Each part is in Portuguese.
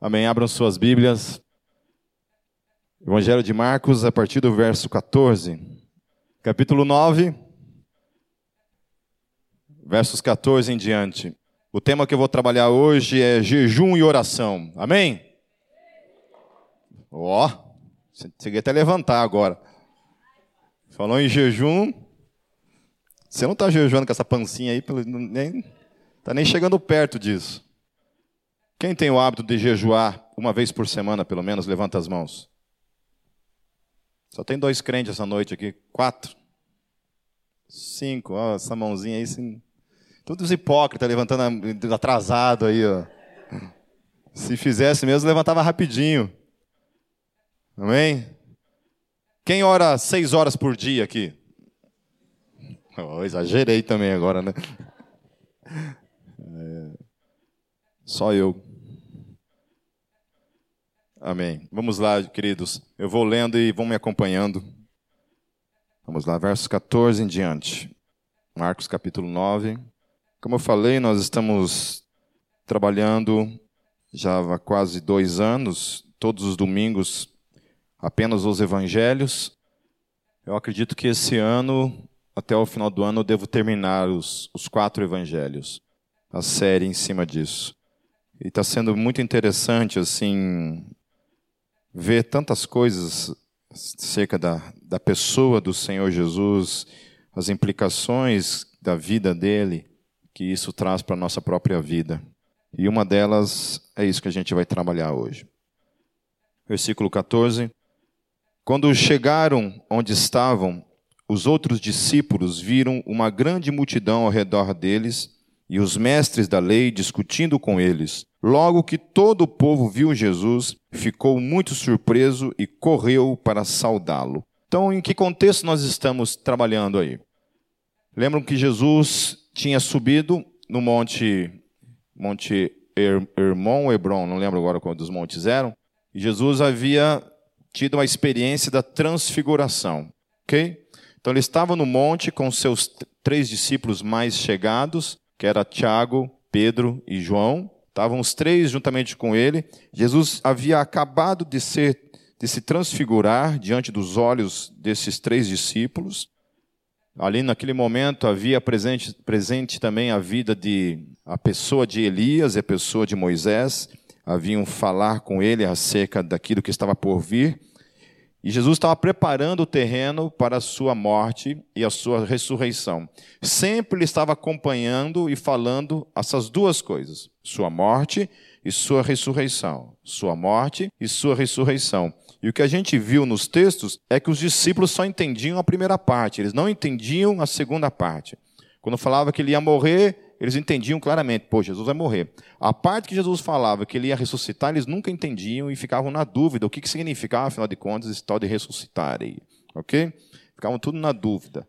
Amém. Abram suas Bíblias. Evangelho de Marcos, a partir do verso 14. Capítulo 9, versos 14 em diante. O tema que eu vou trabalhar hoje é jejum e oração. Amém? Ó, oh, cheguei até levantar agora. Falou em jejum. Você não está jejuando com essa pancinha aí, nem está nem chegando perto disso. Quem tem o hábito de jejuar uma vez por semana, pelo menos, levanta as mãos. Só tem dois crentes essa noite aqui. Quatro. Cinco. Ó, essa mãozinha aí. Sim. Todos hipócritas, levantando atrasado aí. Ó. Se fizesse mesmo, levantava rapidinho. Amém? Quem ora seis horas por dia aqui? Oh, exagerei também agora, né? É, só eu. Amém. Vamos lá, queridos. Eu vou lendo e vão me acompanhando. Vamos lá, versos 14 em diante. Marcos capítulo 9. Como eu falei, nós estamos trabalhando já há quase dois anos, todos os domingos, apenas os evangelhos. Eu acredito que esse ano, até o final do ano, eu devo terminar os, os quatro evangelhos, a série em cima disso. E está sendo muito interessante, assim, ver tantas coisas acerca da, da pessoa do Senhor Jesus, as implicações da vida dele, que isso traz para a nossa própria vida. E uma delas é isso que a gente vai trabalhar hoje. Versículo 14. Quando chegaram onde estavam, os outros discípulos viram uma grande multidão ao redor deles e os mestres da lei discutindo com eles. Logo que todo o povo viu Jesus, ficou muito surpreso e correu para saudá-lo. Então, em que contexto nós estamos trabalhando aí? Lembram que Jesus tinha subido no monte Monte Hermon ou Hebron, não lembro agora qual dos montes eram, e Jesus havia tido a experiência da transfiguração, ok? Então ele estava no monte com seus três discípulos mais chegados, que era Tiago, Pedro e João. Estavam os três juntamente com ele. Jesus havia acabado de ser de se transfigurar diante dos olhos desses três discípulos. Ali naquele momento havia presente, presente também a vida de a pessoa de Elias e a pessoa de Moisés. Haviam falar com ele acerca daquilo que estava por vir. E Jesus estava preparando o terreno para a sua morte e a sua ressurreição. Sempre ele estava acompanhando e falando essas duas coisas: sua morte e sua ressurreição. Sua morte e sua ressurreição. E o que a gente viu nos textos é que os discípulos só entendiam a primeira parte, eles não entendiam a segunda parte. Quando falava que ele ia morrer, eles entendiam claramente, pô, Jesus vai morrer. A parte que Jesus falava que ele ia ressuscitar, eles nunca entendiam e ficavam na dúvida o que, que significava, afinal de contas, esse tal de ressuscitar aí. Ok? Ficavam tudo na dúvida.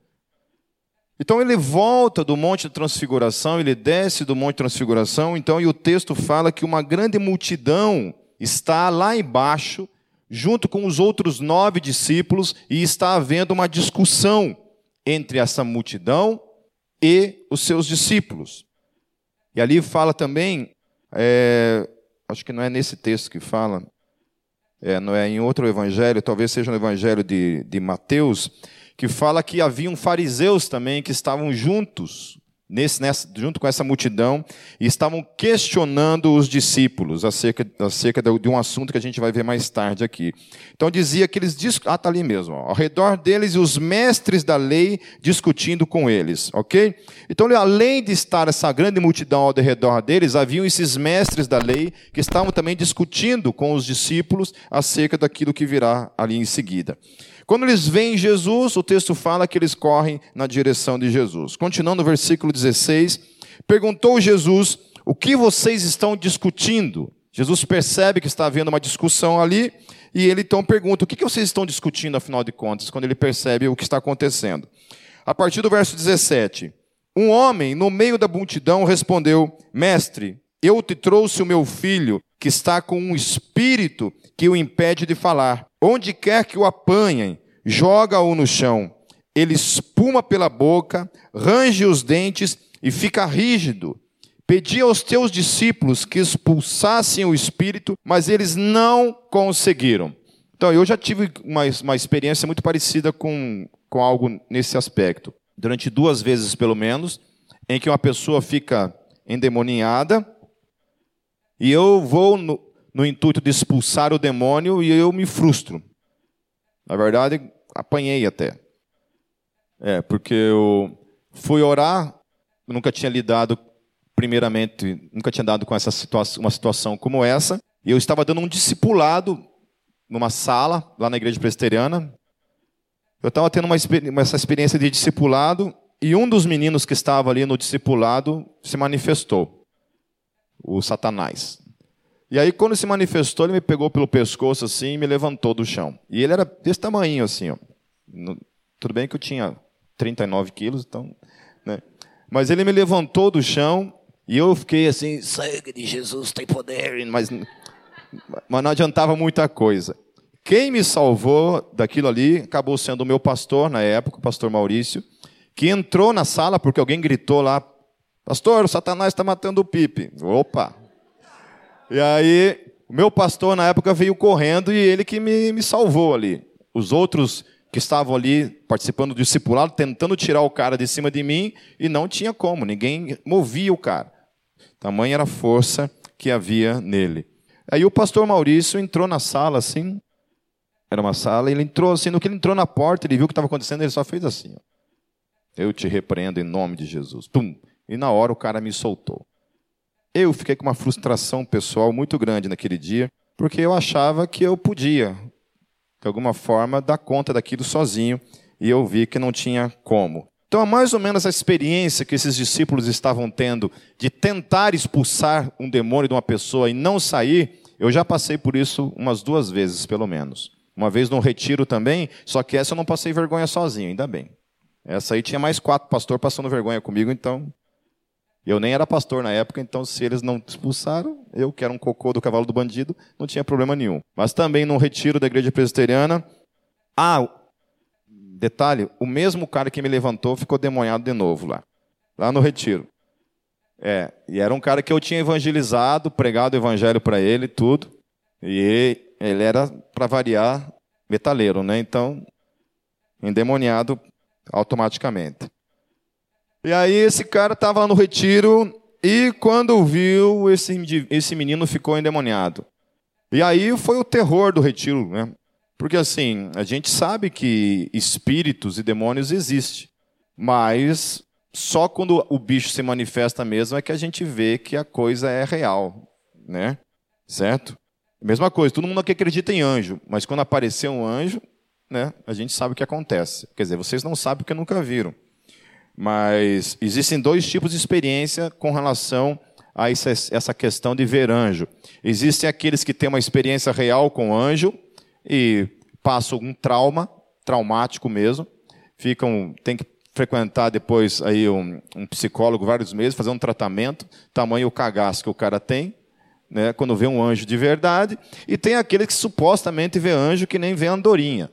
Então ele volta do Monte da Transfiguração, ele desce do Monte da Transfiguração, então, e o texto fala que uma grande multidão está lá embaixo, junto com os outros nove discípulos, e está havendo uma discussão entre essa multidão e os seus discípulos. E ali fala também, é, acho que não é nesse texto que fala, é, não é em outro evangelho, talvez seja no evangelho de, de Mateus, que fala que haviam fariseus também que estavam juntos nesse, nessa, junto com essa multidão, e estavam questionando os discípulos acerca, acerca de um assunto que a gente vai ver mais tarde aqui. Então dizia que eles, ah, está ali mesmo, ó, ao redor deles os mestres da lei discutindo com eles, ok? Então, além de estar essa grande multidão ao redor deles, haviam esses mestres da lei que estavam também discutindo com os discípulos acerca daquilo que virá ali em seguida. Quando eles veem Jesus, o texto fala que eles correm na direção de Jesus. Continuando no versículo 16, perguntou Jesus: O que vocês estão discutindo? Jesus percebe que está havendo uma discussão ali, e ele então pergunta: O que vocês estão discutindo, afinal de contas, quando ele percebe o que está acontecendo? A partir do verso 17: Um homem no meio da multidão respondeu: Mestre, eu te trouxe o meu filho, que está com um espírito que o impede de falar. Onde quer que o apanhem, joga-o no chão. Ele espuma pela boca, range os dentes e fica rígido. Pedi aos teus discípulos que expulsassem o espírito, mas eles não conseguiram. Então, eu já tive uma, uma experiência muito parecida com, com algo nesse aspecto. Durante duas vezes, pelo menos, em que uma pessoa fica endemoniada e eu vou no, no intuito de expulsar o demônio e eu me frustro. Na verdade, apanhei até. É, porque eu fui orar, nunca tinha lidado primeiramente, nunca tinha dado com essa situação, uma situação como essa. E eu estava dando um discipulado numa sala, lá na igreja presbiteriana. Eu estava tendo uma, essa experiência de discipulado e um dos meninos que estava ali no discipulado se manifestou, o Satanás. E aí, quando se manifestou, ele me pegou pelo pescoço assim e me levantou do chão. E ele era desse tamanho assim, ó. Tudo bem que eu tinha 39 quilos, então. Né? Mas ele me levantou do chão e eu fiquei assim, sangue de Jesus tem poder, mas, mas não adiantava muita coisa. Quem me salvou daquilo ali acabou sendo o meu pastor na época, o pastor Maurício, que entrou na sala porque alguém gritou lá: Pastor, o Satanás está matando o Pipe. Opa! E aí, o meu pastor na época veio correndo e ele que me, me salvou ali. Os outros que estavam ali participando do discipulado, tentando tirar o cara de cima de mim, e não tinha como, ninguém movia o cara. Tamanha era a força que havia nele. Aí o pastor Maurício entrou na sala assim, era uma sala, ele entrou assim, no que ele entrou na porta, ele viu o que estava acontecendo, ele só fez assim. Ó. Eu te repreendo em nome de Jesus. Pum! E na hora o cara me soltou. Eu fiquei com uma frustração pessoal muito grande naquele dia, porque eu achava que eu podia, de alguma forma, dar conta daquilo sozinho, e eu vi que não tinha como. Então, é mais ou menos a experiência que esses discípulos estavam tendo de tentar expulsar um demônio de uma pessoa e não sair, eu já passei por isso umas duas vezes, pelo menos. Uma vez num retiro também, só que essa eu não passei vergonha sozinho, ainda bem. Essa aí tinha mais quatro pastores passando vergonha comigo, então. Eu nem era pastor na época, então se eles não expulsaram, eu, que era um cocô do cavalo do bandido, não tinha problema nenhum. Mas também num retiro da igreja presbiteriana. Ah, Detalhe, o mesmo cara que me levantou ficou demoniado de novo lá, lá no retiro. É, e era um cara que eu tinha evangelizado, pregado o evangelho para ele, tudo. E ele era, para variar, metaleiro, né? Então, endemoniado automaticamente. E aí esse cara estava no retiro e quando viu, esse, esse menino ficou endemoniado. E aí foi o terror do retiro, né? Porque assim, a gente sabe que espíritos e demônios existem, mas só quando o bicho se manifesta mesmo é que a gente vê que a coisa é real, né? Certo? Mesma coisa, todo mundo aqui acredita em anjo, mas quando aparecer um anjo, né, a gente sabe o que acontece. Quer dizer, vocês não sabem porque nunca viram. Mas existem dois tipos de experiência com relação a essa questão de ver anjo. Existem aqueles que têm uma experiência real com anjo, e passam um trauma, traumático mesmo, ficam, tem que frequentar depois aí um, um psicólogo vários meses, fazer um tratamento, tamanho o cagaço que o cara tem, né, quando vê um anjo de verdade, e tem aquele que supostamente vê anjo que nem vê andorinha.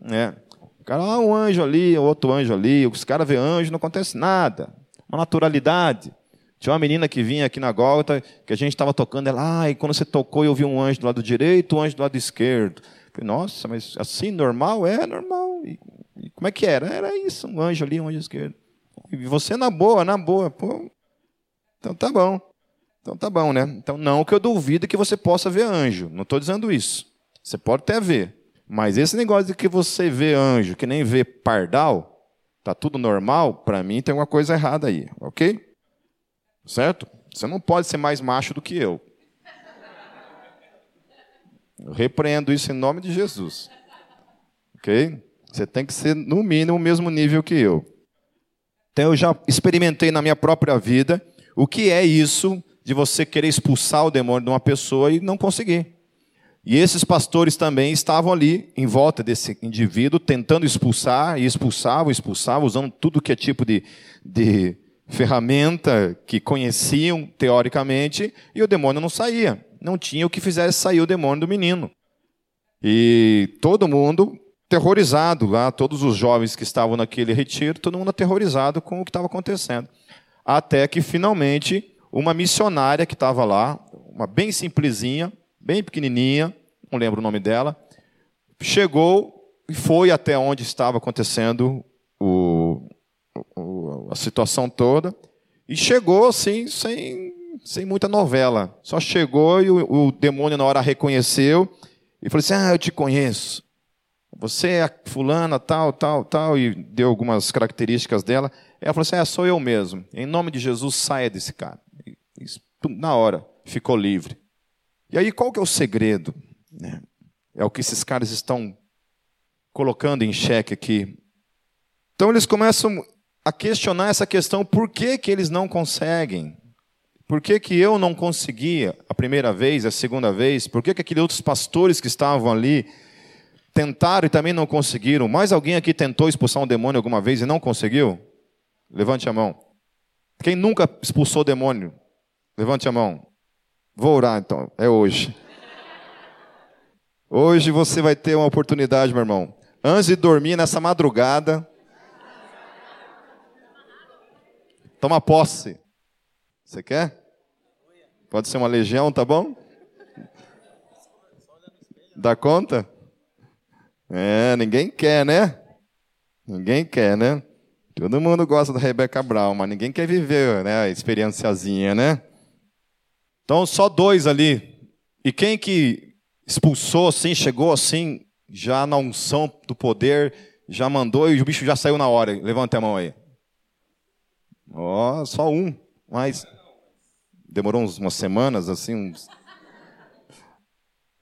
Né? O cara, ah, um anjo ali, outro anjo ali, os caras vê anjo, não acontece nada. Uma naturalidade. Tinha uma menina que vinha aqui na Gólgota, que a gente estava tocando, ela, ah, e quando você tocou eu vi um anjo do lado direito, um anjo do lado esquerdo. Falei, nossa, mas assim, normal? É, normal. E, e, como é que era? Era isso, um anjo ali, um anjo esquerdo. E você na boa, na boa. Pô, então tá bom. Então tá bom, né? Então não que eu duvido que você possa ver anjo. Não estou dizendo isso. Você pode até ver. Mas esse negócio de que você vê anjo, que nem vê pardal, tá tudo normal, para mim tem uma coisa errada aí, ok? Certo? Você não pode ser mais macho do que eu. Eu repreendo isso em nome de Jesus. Ok? Você tem que ser, no mínimo, o mesmo nível que eu. Então, eu já experimentei na minha própria vida o que é isso de você querer expulsar o demônio de uma pessoa e não conseguir. E esses pastores também estavam ali, em volta desse indivíduo, tentando expulsar, e expulsavam, expulsavam, usando tudo que é tipo de, de ferramenta que conheciam teoricamente, e o demônio não saía não tinha o que fizesse sair o demônio do menino. E todo mundo terrorizado lá, todos os jovens que estavam naquele retiro, todo mundo aterrorizado com o que estava acontecendo. Até que finalmente uma missionária que estava lá, uma bem simplesinha, bem pequenininha, não lembro o nome dela, chegou e foi até onde estava acontecendo o, o, a situação toda e chegou assim, sem, sem muita novela. Só chegou e o, o demônio na hora reconheceu e falou assim: Ah, eu te conheço. Você é a fulana, tal, tal, tal, e deu algumas características dela. Ela falou assim: É, sou eu mesmo. Em nome de Jesus, saia desse cara. E, na hora, ficou livre. E aí, qual que é o segredo? Né? É o que esses caras estão colocando em xeque aqui. Então, eles começam a questionar essa questão: por que, que eles não conseguem? Por que, que eu não conseguia a primeira vez, a segunda vez? Por que, que aqueles outros pastores que estavam ali tentaram e também não conseguiram? Mais alguém aqui tentou expulsar um demônio alguma vez e não conseguiu? Levante a mão. Quem nunca expulsou demônio? Levante a mão. Vou orar então, é hoje. Hoje você vai ter uma oportunidade, meu irmão. Antes de dormir nessa madrugada, toma posse. Você quer? Pode ser uma legião, tá bom? Dá conta? É, ninguém quer, né? Ninguém quer, né? Todo mundo gosta da Rebeca Brown, mas ninguém quer viver né, a experienciazinha, né? Então, só dois ali. E quem que expulsou assim, chegou assim, já na unção do poder, já mandou e o bicho já saiu na hora? Levanta a mão aí. Ó, oh, só um. Mas demorou uns, umas semanas, assim, uns...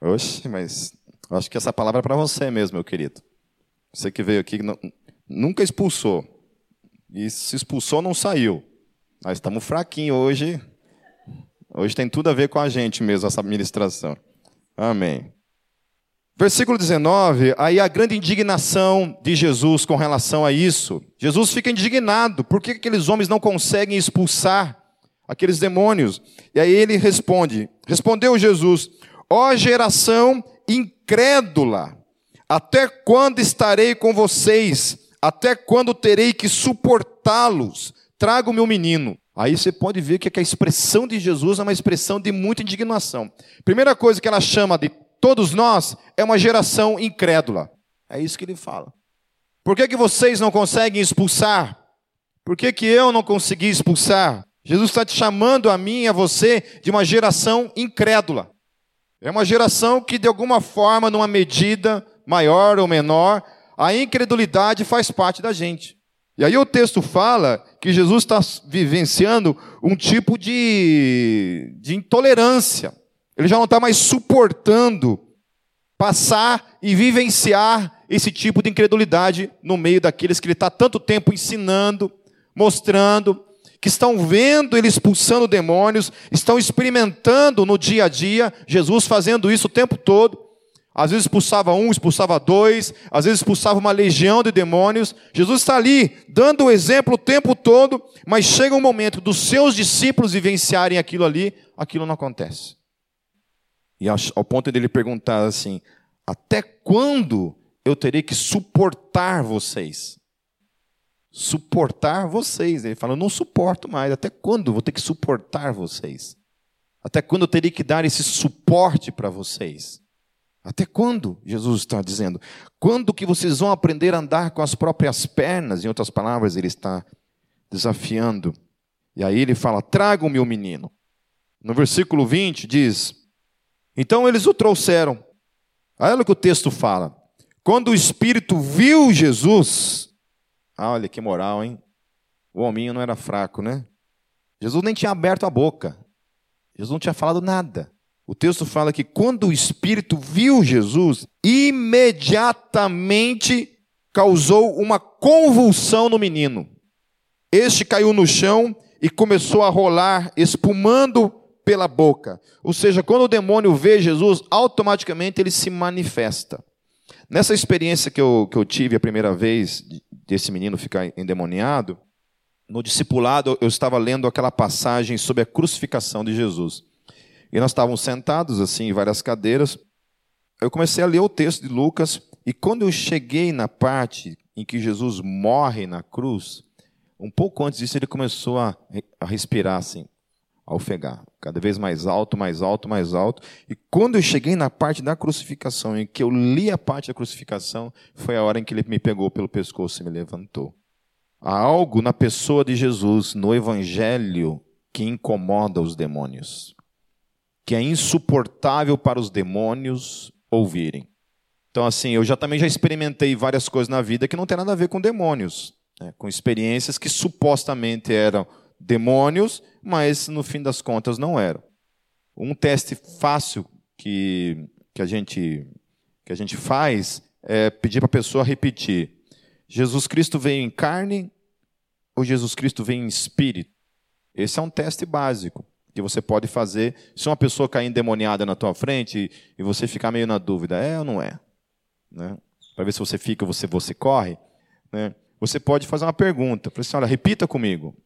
Oxe, mas acho que essa palavra é para você mesmo, meu querido. Você que veio aqui, não, nunca expulsou. E se expulsou, não saiu. Nós estamos fraquinhos hoje. Hoje tem tudo a ver com a gente mesmo, essa administração. Amém. Versículo 19, aí a grande indignação de Jesus com relação a isso. Jesus fica indignado. Por que aqueles homens não conseguem expulsar aqueles demônios? E aí ele responde: Respondeu Jesus: Ó geração incrédula, até quando estarei com vocês? Até quando terei que suportá-los? Traga o meu menino. Aí você pode ver que a expressão de Jesus é uma expressão de muita indignação. Primeira coisa que ela chama de todos nós é uma geração incrédula. É isso que ele fala. Por que, que vocês não conseguem expulsar? Por que, que eu não consegui expulsar? Jesus está te chamando a mim e a você de uma geração incrédula. É uma geração que, de alguma forma, numa medida maior ou menor, a incredulidade faz parte da gente. E aí o texto fala que Jesus está vivenciando um tipo de, de intolerância. Ele já não está mais suportando passar e vivenciar esse tipo de incredulidade no meio daqueles que ele está tanto tempo ensinando, mostrando, que estão vendo ele expulsando demônios, estão experimentando no dia a dia Jesus fazendo isso o tempo todo. Às vezes expulsava um, expulsava dois, às vezes expulsava uma legião de demônios. Jesus está ali, dando o exemplo o tempo todo, mas chega um momento dos seus discípulos vivenciarem aquilo ali, aquilo não acontece. E ao ponto dele perguntar assim: Até quando eu terei que suportar vocês? Suportar vocês. Ele fala: Eu não suporto mais. Até quando vou ter que suportar vocês? Até quando eu terei que dar esse suporte para vocês? Até quando? Jesus está dizendo. Quando que vocês vão aprender a andar com as próprias pernas? Em outras palavras, ele está desafiando. E aí ele fala: traga o menino. No versículo 20 diz: Então eles o trouxeram. Olha o que o texto fala. Quando o Espírito viu Jesus, ah, olha que moral, hein? O hominho não era fraco, né? Jesus nem tinha aberto a boca. Jesus não tinha falado nada. O texto fala que quando o Espírito viu Jesus, imediatamente causou uma convulsão no menino. Este caiu no chão e começou a rolar, espumando pela boca. Ou seja, quando o demônio vê Jesus, automaticamente ele se manifesta. Nessa experiência que eu, que eu tive a primeira vez, desse menino ficar endemoniado, no discipulado eu estava lendo aquela passagem sobre a crucificação de Jesus. E nós estávamos sentados assim em várias cadeiras. Eu comecei a ler o texto de Lucas e quando eu cheguei na parte em que Jesus morre na cruz, um pouco antes disso ele começou a, respirar assim. a ofegar. Cada vez mais alto, mais alto, mais alto. E quando eu cheguei na parte da crucificação, em que eu li a parte da crucificação, foi a hora em que ele me pegou pelo pescoço e me levantou. Há algo na pessoa de Jesus, no Evangelho, que incomoda os demônios, que é insuportável para os demônios ouvirem. Então, assim, eu já também já experimentei várias coisas na vida que não tem nada a ver com demônios, né? com experiências que supostamente eram demônios, mas no fim das contas não eram. Um teste fácil que, que, a, gente, que a gente faz é pedir para a pessoa repetir: Jesus Cristo veio em carne ou Jesus Cristo veio em espírito? Esse é um teste básico que você pode fazer se uma pessoa cair endemoniada na tua frente e você ficar meio na dúvida, é ou não é? Né? Para ver se você fica ou você, você corre. Né? Você pode fazer uma pergunta. Fala assim, olha, repita comigo.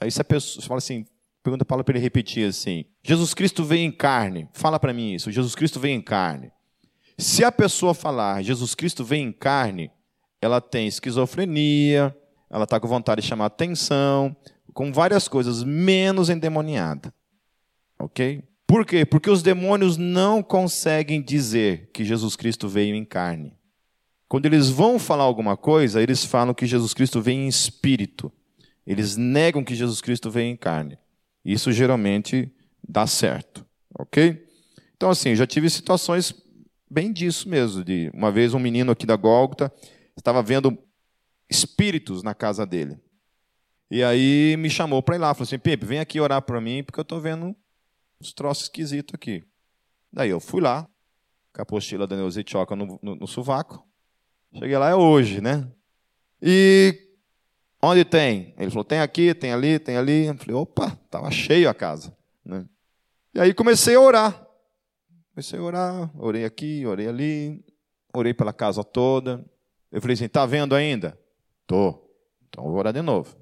Aí se a pessoa fala assim, pergunta para ele repetir assim: Jesus Cristo veio em carne. Fala para mim isso. Jesus Cristo veio em carne. Se a pessoa falar Jesus Cristo veio em carne, ela tem esquizofrenia, ela está com vontade de chamar atenção, com várias coisas, menos endemoniada. Ok? Por quê? Porque os demônios não conseguem dizer que Jesus Cristo veio em carne. Quando eles vão falar alguma coisa, eles falam que Jesus Cristo veio em espírito. Eles negam que Jesus Cristo veio em carne. Isso geralmente dá certo, ok? Então, assim, já tive situações bem disso mesmo. De uma vez um menino aqui da Gólgota estava vendo espíritos na casa dele. E aí me chamou para ir lá, falou assim: Pepe, vem aqui orar para mim, porque eu estou vendo uns troços esquisitos aqui. Daí eu fui lá, com a apostila da Neuza Choca no, no, no sovaco. Cheguei lá, é hoje, né? E onde tem? Ele falou: tem aqui, tem ali, tem ali. Eu falei: opa, estava cheio a casa. Né? E aí comecei a orar. Comecei a orar, orei aqui, orei ali, orei pela casa toda. Eu falei assim: está vendo ainda? Tô. Então vou orar de novo.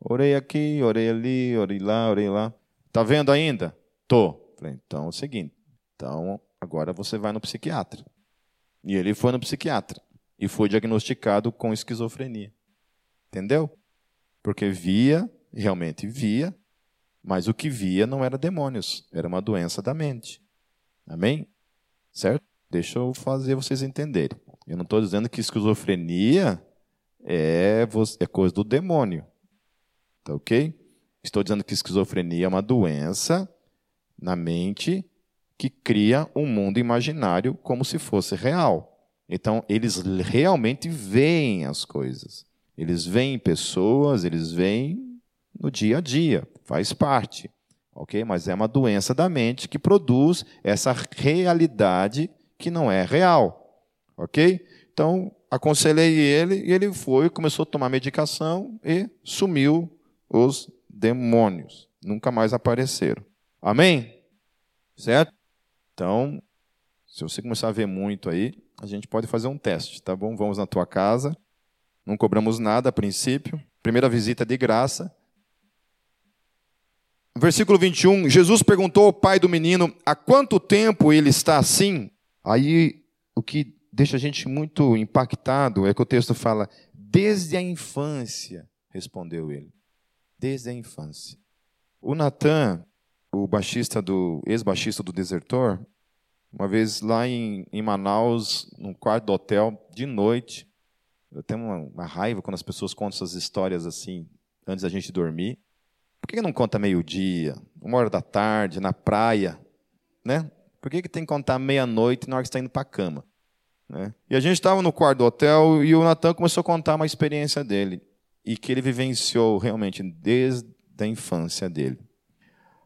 Orei aqui, orei ali, orei lá, orei lá. Está vendo ainda? Tô. Falei, então é o seguinte. Então agora você vai no psiquiatra. E ele foi no psiquiatra e foi diagnosticado com esquizofrenia. Entendeu? Porque via, realmente via, mas o que via não era demônios, era uma doença da mente. Amém? Certo? Deixa eu fazer vocês entenderem. Eu não estou dizendo que esquizofrenia é, é coisa do demônio. Tá ok? Estou dizendo que esquizofrenia é uma doença na mente que cria um mundo imaginário como se fosse real. Então, eles realmente veem as coisas. Eles veem pessoas, eles veem no dia a dia, faz parte. Ok? Mas é uma doença da mente que produz essa realidade que não é real. Ok? Então, aconselhei ele e ele foi, começou a tomar medicação e sumiu os demônios. Nunca mais apareceram. Amém? Certo? Então, se você começar a ver muito aí, a gente pode fazer um teste, tá bom? Vamos na tua casa. Não cobramos nada a princípio. Primeira visita de graça. Versículo 21, Jesus perguntou ao pai do menino: há quanto tempo ele está assim? Aí o que deixa a gente muito impactado é que o texto fala: desde a infância, respondeu ele. Desde a infância. O Natan, o baixista do ex-baixista do Desertor, uma vez lá em, em Manaus, num quarto do hotel, de noite, eu tenho uma, uma, raiva quando as pessoas contam essas histórias assim, antes da gente dormir. Por que não conta meio-dia, uma hora da tarde, na praia? Né? Por que, que tem que contar meia-noite na hora que está indo para a cama? Né? E a gente estava no quarto do hotel e o Natan começou a contar uma experiência dele e que ele vivenciou realmente desde a infância dele,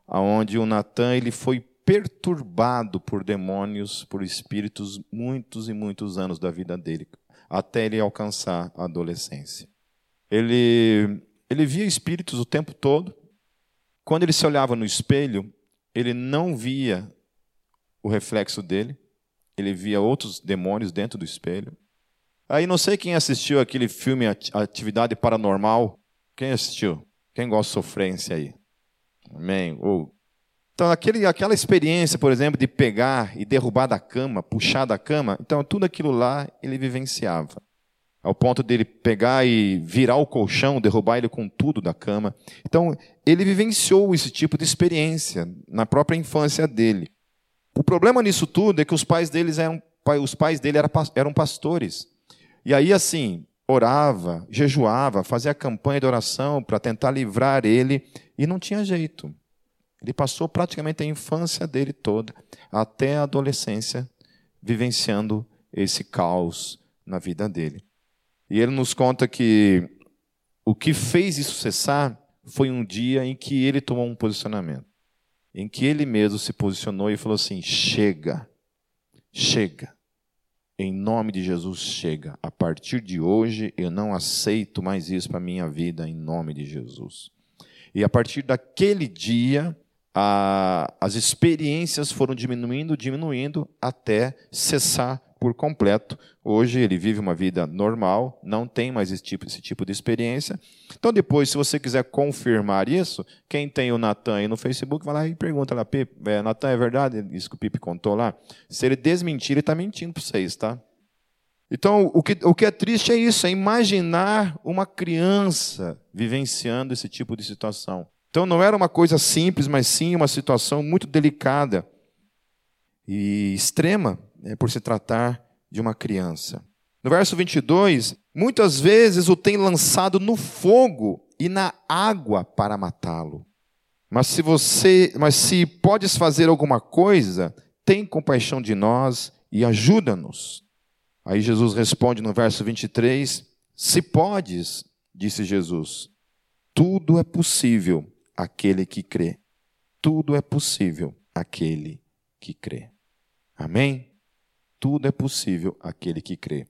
aonde o Natan ele foi perturbado por demônios, por espíritos muitos e muitos anos da vida dele, até ele alcançar a adolescência. Ele ele via espíritos o tempo todo. Quando ele se olhava no espelho, ele não via o reflexo dele, ele via outros demônios dentro do espelho. Aí não sei quem assistiu aquele filme Atividade Paranormal. Quem assistiu? Quem gosta de sofrência aí? Amém. Ou então, aquele, aquela experiência, por exemplo, de pegar e derrubar da cama, puxar da cama, então tudo aquilo lá ele vivenciava. ao ponto dele pegar e virar o colchão, derrubar ele com tudo da cama. Então, ele vivenciou esse tipo de experiência na própria infância dele. O problema nisso tudo é que os pais deles eram, os pais dele eram pastores. E aí, assim, orava, jejuava, fazia campanha de oração para tentar livrar ele, e não tinha jeito. Ele passou praticamente a infância dele toda, até a adolescência, vivenciando esse caos na vida dele. E ele nos conta que o que fez isso cessar foi um dia em que ele tomou um posicionamento, em que ele mesmo se posicionou e falou assim: chega, chega. Em nome de Jesus, chega. A partir de hoje, eu não aceito mais isso para a minha vida, em nome de Jesus. E a partir daquele dia, a, as experiências foram diminuindo, diminuindo, até cessar por completo. Hoje ele vive uma vida normal, não tem mais esse tipo, esse tipo de experiência. Então, depois, se você quiser confirmar isso, quem tem o Natan aí no Facebook, vai lá e pergunta lá, é, Natan, é verdade isso que o Pipe contou lá? Se ele desmentir, ele está mentindo para vocês, tá? Então, o que, o que é triste é isso, é imaginar uma criança vivenciando esse tipo de situação. Então, não era uma coisa simples, mas sim uma situação muito delicada e extrema por se tratar de uma criança. No verso 22, muitas vezes o tem lançado no fogo e na água para matá-lo. Mas se você, mas se podes fazer alguma coisa, tem compaixão de nós e ajuda-nos. Aí Jesus responde no verso 23: Se podes, disse Jesus, tudo é possível aquele que crê. Tudo é possível aquele que crê. Amém? Tudo é possível aquele que crê.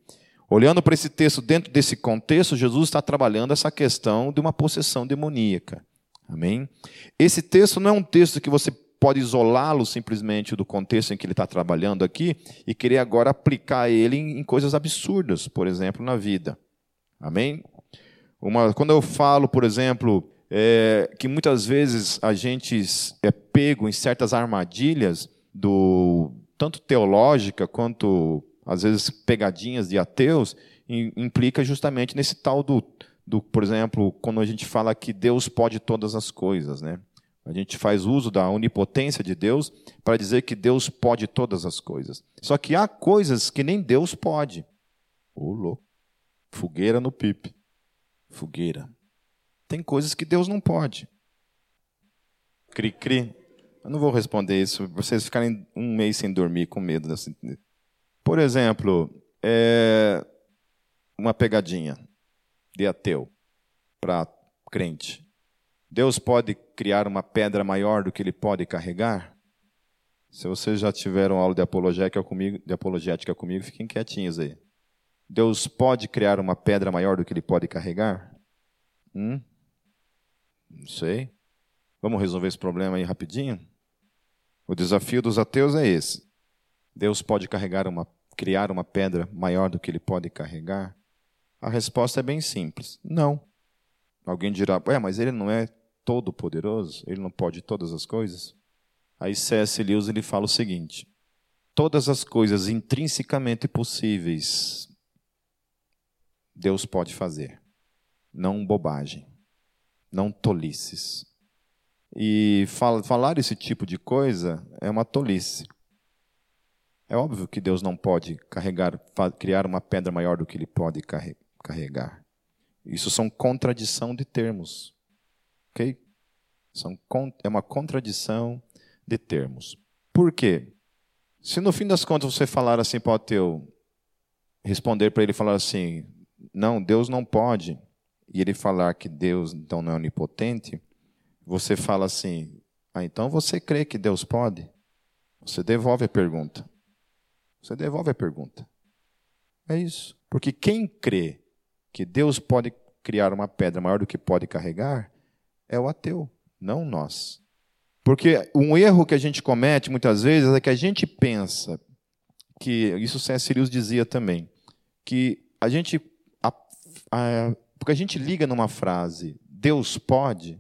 Olhando para esse texto, dentro desse contexto, Jesus está trabalhando essa questão de uma possessão demoníaca. Amém? Esse texto não é um texto que você pode isolá-lo simplesmente do contexto em que ele está trabalhando aqui e querer agora aplicar ele em, coisas absurdas, por exemplo, na vida. Amém? Uma, quando eu falo, por exemplo, é, que muitas vezes a gente é pego em certas armadilhas do, tanto teológica quanto, às vezes, pegadinhas de ateus, implica justamente nesse tal do, do, por exemplo, quando a gente fala que Deus pode todas as coisas, né? A gente faz uso da onipotência de Deus para dizer que Deus pode todas as coisas. Só que há coisas que nem Deus pode. Ô, oh, louco. Fogueira no pipe. Fogueira. Tem coisas que Deus não pode. Cri, cri. Eu não vou responder isso, vocês ficarem um mês sem dormir com medo. Por exemplo, é uma pegadinha de ateu para crente. Deus pode criar uma pedra maior do que ele pode carregar? Se vocês já tiveram aula de apologética comigo, de apologética comigo fiquem quietinhos aí. Deus pode criar uma pedra maior do que ele pode carregar? Hum? Não sei. Vamos resolver esse problema aí rapidinho? O desafio dos ateus é esse. Deus pode carregar uma, criar uma pedra maior do que ele pode carregar? A resposta é bem simples: não. Alguém dirá, é, mas ele não é todo poderoso? Ele não pode todas as coisas? Aí C.S. Lewis ele fala o seguinte: todas as coisas intrinsecamente possíveis Deus pode fazer, não bobagem, não tolices. E falar esse tipo de coisa é uma tolice. É óbvio que Deus não pode carregar, criar uma pedra maior do que ele pode carregar. Isso são contradição de termos. Ok? São, é uma contradição de termos. Por quê? Se no fim das contas você falar assim para o teu, responder para ele falar assim, não, Deus não pode, e ele falar que Deus então não é onipotente, você fala assim: ah, então você crê que Deus pode? Você devolve a pergunta. Você devolve a pergunta. É isso. Porque quem crê que Deus pode criar uma pedra maior do que pode carregar é o ateu, não nós. Porque um erro que a gente comete muitas vezes é que a gente pensa que isso C.S. Lewis dizia também, que a gente a, a, porque a gente liga numa frase Deus pode,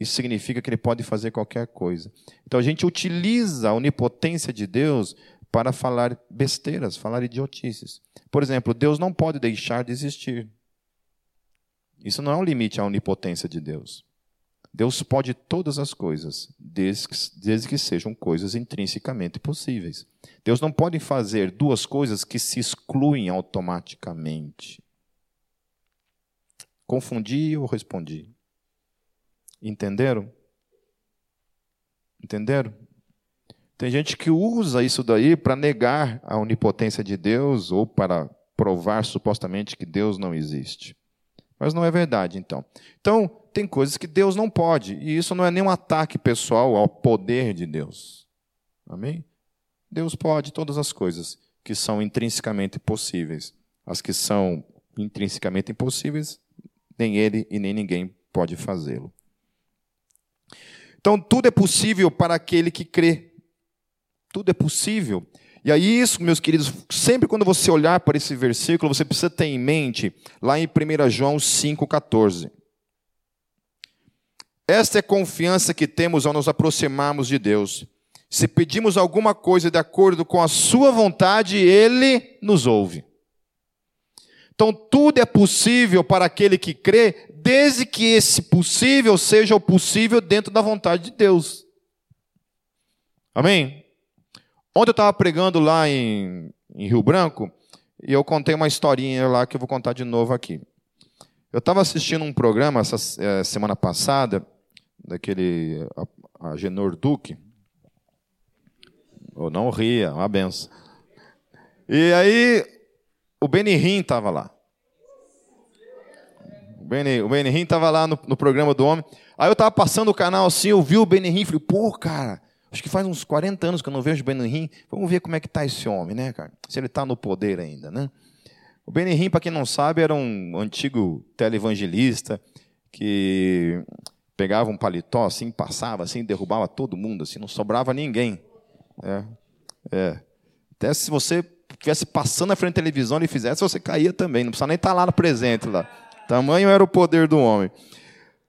isso significa que ele pode fazer qualquer coisa. Então a gente utiliza a onipotência de Deus para falar besteiras, falar idiotices. Por exemplo, Deus não pode deixar de existir. Isso não é um limite à onipotência de Deus. Deus pode todas as coisas, desde que, desde que, sejam coisas intrinsecamente possíveis. Deus não pode fazer duas coisas que se excluem automaticamente. Confundi ou respondi? Entenderam? Entenderam? Tem gente que usa isso daí para negar a onipotência de Deus ou para provar supostamente que Deus não existe. Mas não é verdade, então. Então, tem coisas que Deus não pode, e isso não é nenhum ataque pessoal ao poder de Deus. Amém? Deus pode todas as coisas que são intrinsecamente possíveis. As que são intrinsecamente impossíveis, nem ele e nem ninguém pode fazê-lo. Então, tudo é possível para aquele que crê. Tudo é possível. E aí, isso, meus queridos, sempre quando você olhar para esse versículo, você precisa ter em mente, lá em 1 João 5,14. Esta é a confiança que temos ao nos aproximarmos de Deus. Se pedimos alguma coisa de acordo com a Sua vontade, Ele nos ouve. Então, tudo é possível para aquele que crê, desde que esse possível seja o possível dentro da vontade de Deus. Amém? Ontem eu estava pregando lá em, em, Rio Branco e eu contei uma historinha lá que eu vou contar de novo aqui. Eu estava assistindo um programa essa é, semana passada, daquele a, a Genor Duque. Ou não ria, uma benção. E aí o Benihim estava lá. O Benihim, estava lá no, no, programa do homem. Aí eu estava passando o canal assim, eu vi o Benihim e falei, pô, cara, acho que faz uns 40 anos que eu não vejo o Benihim. Vamos ver como é que está esse homem, né, cara? Se ele está no poder ainda, né? O Benihim, para quem não sabe, era um antigo televangelista que pegava um paletó assim, passava assim, derrubava todo mundo, assim, não sobrava ninguém. É, é. Até se você estivesse passando na frente da televisão e fizesse, você caía também. Não precisa nem estar tá lá no presente. Lá. Tamanho era o poder do homem.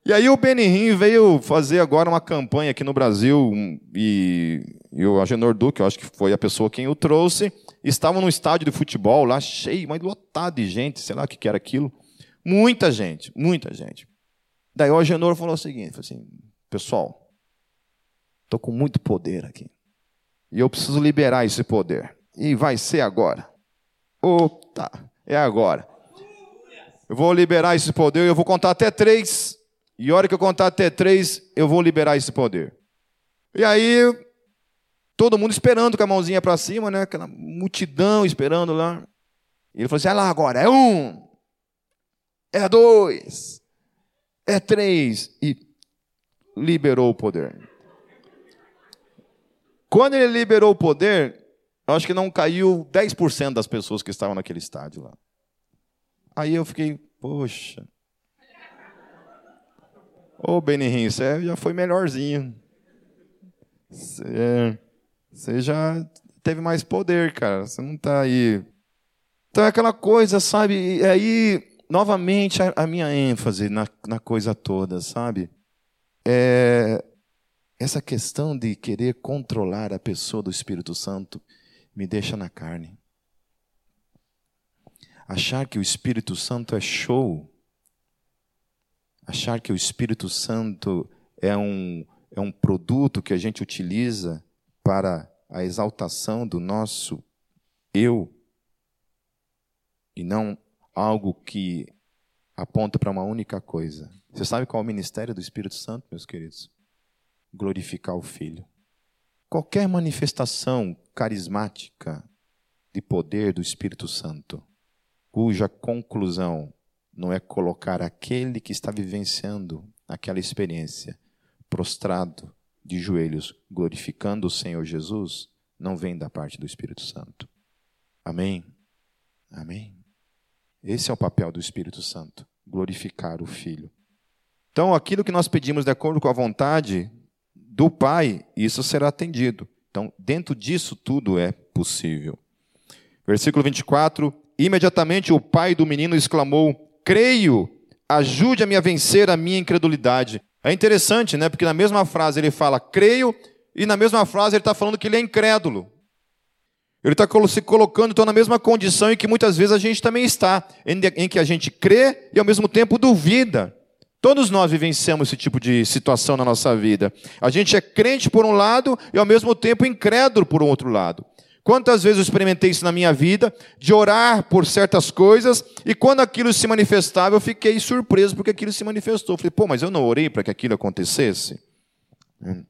E aí o Benihim veio fazer agora uma campanha aqui no Brasil, e, e o Agenor Duque, eu acho que foi a pessoa quem o trouxe, estavam no estádio de futebol lá, cheio, mas lotado de gente, sei lá o que era aquilo. Muita gente, muita gente. Daí o Agenor falou o seguinte, falou assim, pessoal, estou com muito poder aqui. E eu preciso liberar esse poder. E vai ser agora. Tá, é agora. Eu vou liberar esse poder, eu vou contar até três. E a hora que eu contar até três, eu vou liberar esse poder. E aí, todo mundo esperando com a mãozinha para cima, né? Aquela multidão esperando lá. E ele falou assim: é lá agora, é um, é dois, é três. E liberou o poder. Quando ele liberou o poder, eu acho que não caiu 10% das pessoas que estavam naquele estádio lá. Aí eu fiquei, poxa. Ô Benihim, você já foi melhorzinho. Você, você já teve mais poder, cara. Você não está aí. Então é aquela coisa, sabe? E aí, novamente, a, a minha ênfase na, na coisa toda, sabe? É essa questão de querer controlar a pessoa do Espírito Santo me deixa na carne. Achar que o Espírito Santo é show, achar que o Espírito Santo é um, é um produto que a gente utiliza para a exaltação do nosso eu, e não algo que aponta para uma única coisa. Você sabe qual é o ministério do Espírito Santo, meus queridos? Glorificar o Filho. Qualquer manifestação carismática de poder do Espírito Santo, cuja conclusão não é colocar aquele que está vivenciando aquela experiência prostrado de joelhos, glorificando o Senhor Jesus, não vem da parte do Espírito Santo. Amém? Amém? Esse é o papel do Espírito Santo, glorificar o Filho. Então, aquilo que nós pedimos de acordo com a vontade do Pai, isso será atendido. Então, dentro disso tudo é possível. Versículo 24: Imediatamente o pai do menino exclamou: Creio, ajude-me a vencer a minha incredulidade. É interessante, né? Porque na mesma frase ele fala creio, e na mesma frase ele está falando que ele é incrédulo. Ele está se colocando então, na mesma condição em que muitas vezes a gente também está, em que a gente crê e ao mesmo tempo duvida. Todos nós vivenciamos esse tipo de situação na nossa vida. A gente é crente por um lado e ao mesmo tempo incrédulo por um outro lado. Quantas vezes eu experimentei isso na minha vida, de orar por certas coisas, e quando aquilo se manifestava, eu fiquei surpreso porque aquilo se manifestou. Eu falei, pô, mas eu não orei para que aquilo acontecesse? Hum.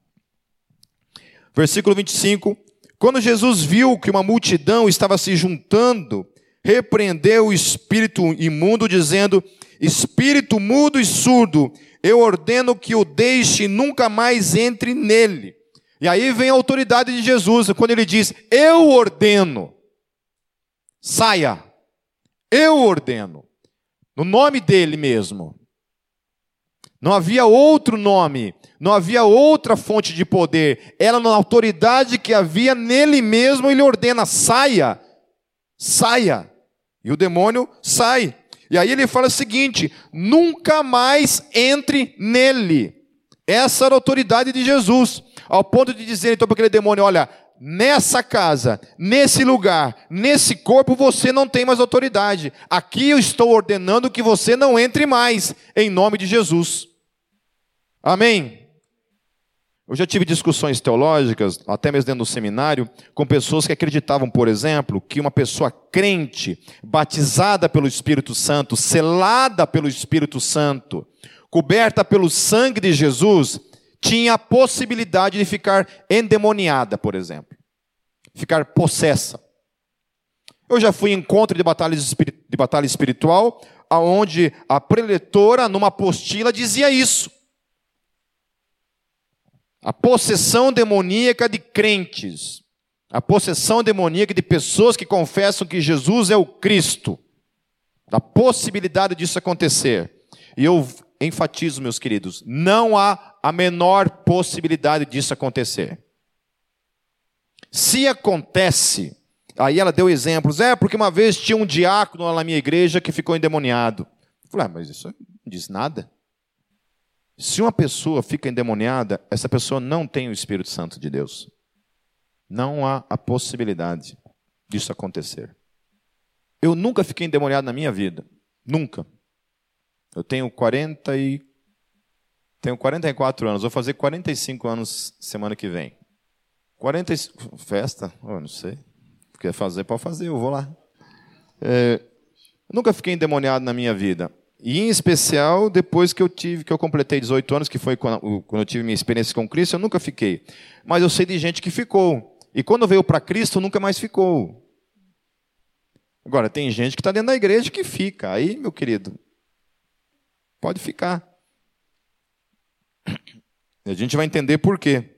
Versículo 25: Quando Jesus viu que uma multidão estava se juntando, repreendeu o espírito imundo, dizendo: Espírito mudo e surdo, eu ordeno que o deixe e nunca mais entre nele. E aí vem a autoridade de Jesus, quando ele diz: Eu ordeno, saia, eu ordeno, no nome dele mesmo. Não havia outro nome, não havia outra fonte de poder, era na autoridade que havia nele mesmo, ele ordena: saia, saia. E o demônio sai. E aí ele fala o seguinte: nunca mais entre nele. Essa era a autoridade de Jesus, ao ponto de dizer então para aquele demônio: olha, nessa casa, nesse lugar, nesse corpo, você não tem mais autoridade. Aqui eu estou ordenando que você não entre mais, em nome de Jesus. Amém? Eu já tive discussões teológicas, até mesmo dentro do seminário, com pessoas que acreditavam, por exemplo, que uma pessoa crente, batizada pelo Espírito Santo, selada pelo Espírito Santo, coberta pelo sangue de Jesus, tinha a possibilidade de ficar endemoniada, por exemplo, ficar possessa. Eu já fui em encontro de batalha, de batalha espiritual, aonde a preletora, numa apostila, dizia isso. A possessão demoníaca de crentes. A possessão demoníaca de pessoas que confessam que Jesus é o Cristo. Da possibilidade disso acontecer. E eu enfatizo, meus queridos, não há a menor possibilidade disso acontecer. Se acontece, aí ela deu exemplos, é porque uma vez tinha um diácono lá na minha igreja que ficou endemoniado. Eu falei, ah, mas isso não diz nada. Se uma pessoa fica endemoniada, essa pessoa não tem o Espírito Santo de Deus. Não há a possibilidade disso acontecer. Eu nunca fiquei endemoniado na minha vida. Nunca. Eu tenho 40 e tenho 44 anos, vou fazer 45 anos semana que vem. 45 festa? Oh, não sei. Quer fazer, pode fazer, eu vou lá. É, nunca fiquei endemoniado na minha vida. E em especial depois que eu tive, que eu completei 18 anos, que foi quando eu tive minha experiência com Cristo, eu nunca fiquei. Mas eu sei de gente que ficou. E quando veio para Cristo, nunca mais ficou. Agora, tem gente que está dentro da igreja que fica. Aí, meu querido, pode ficar. E a gente vai entender por quê.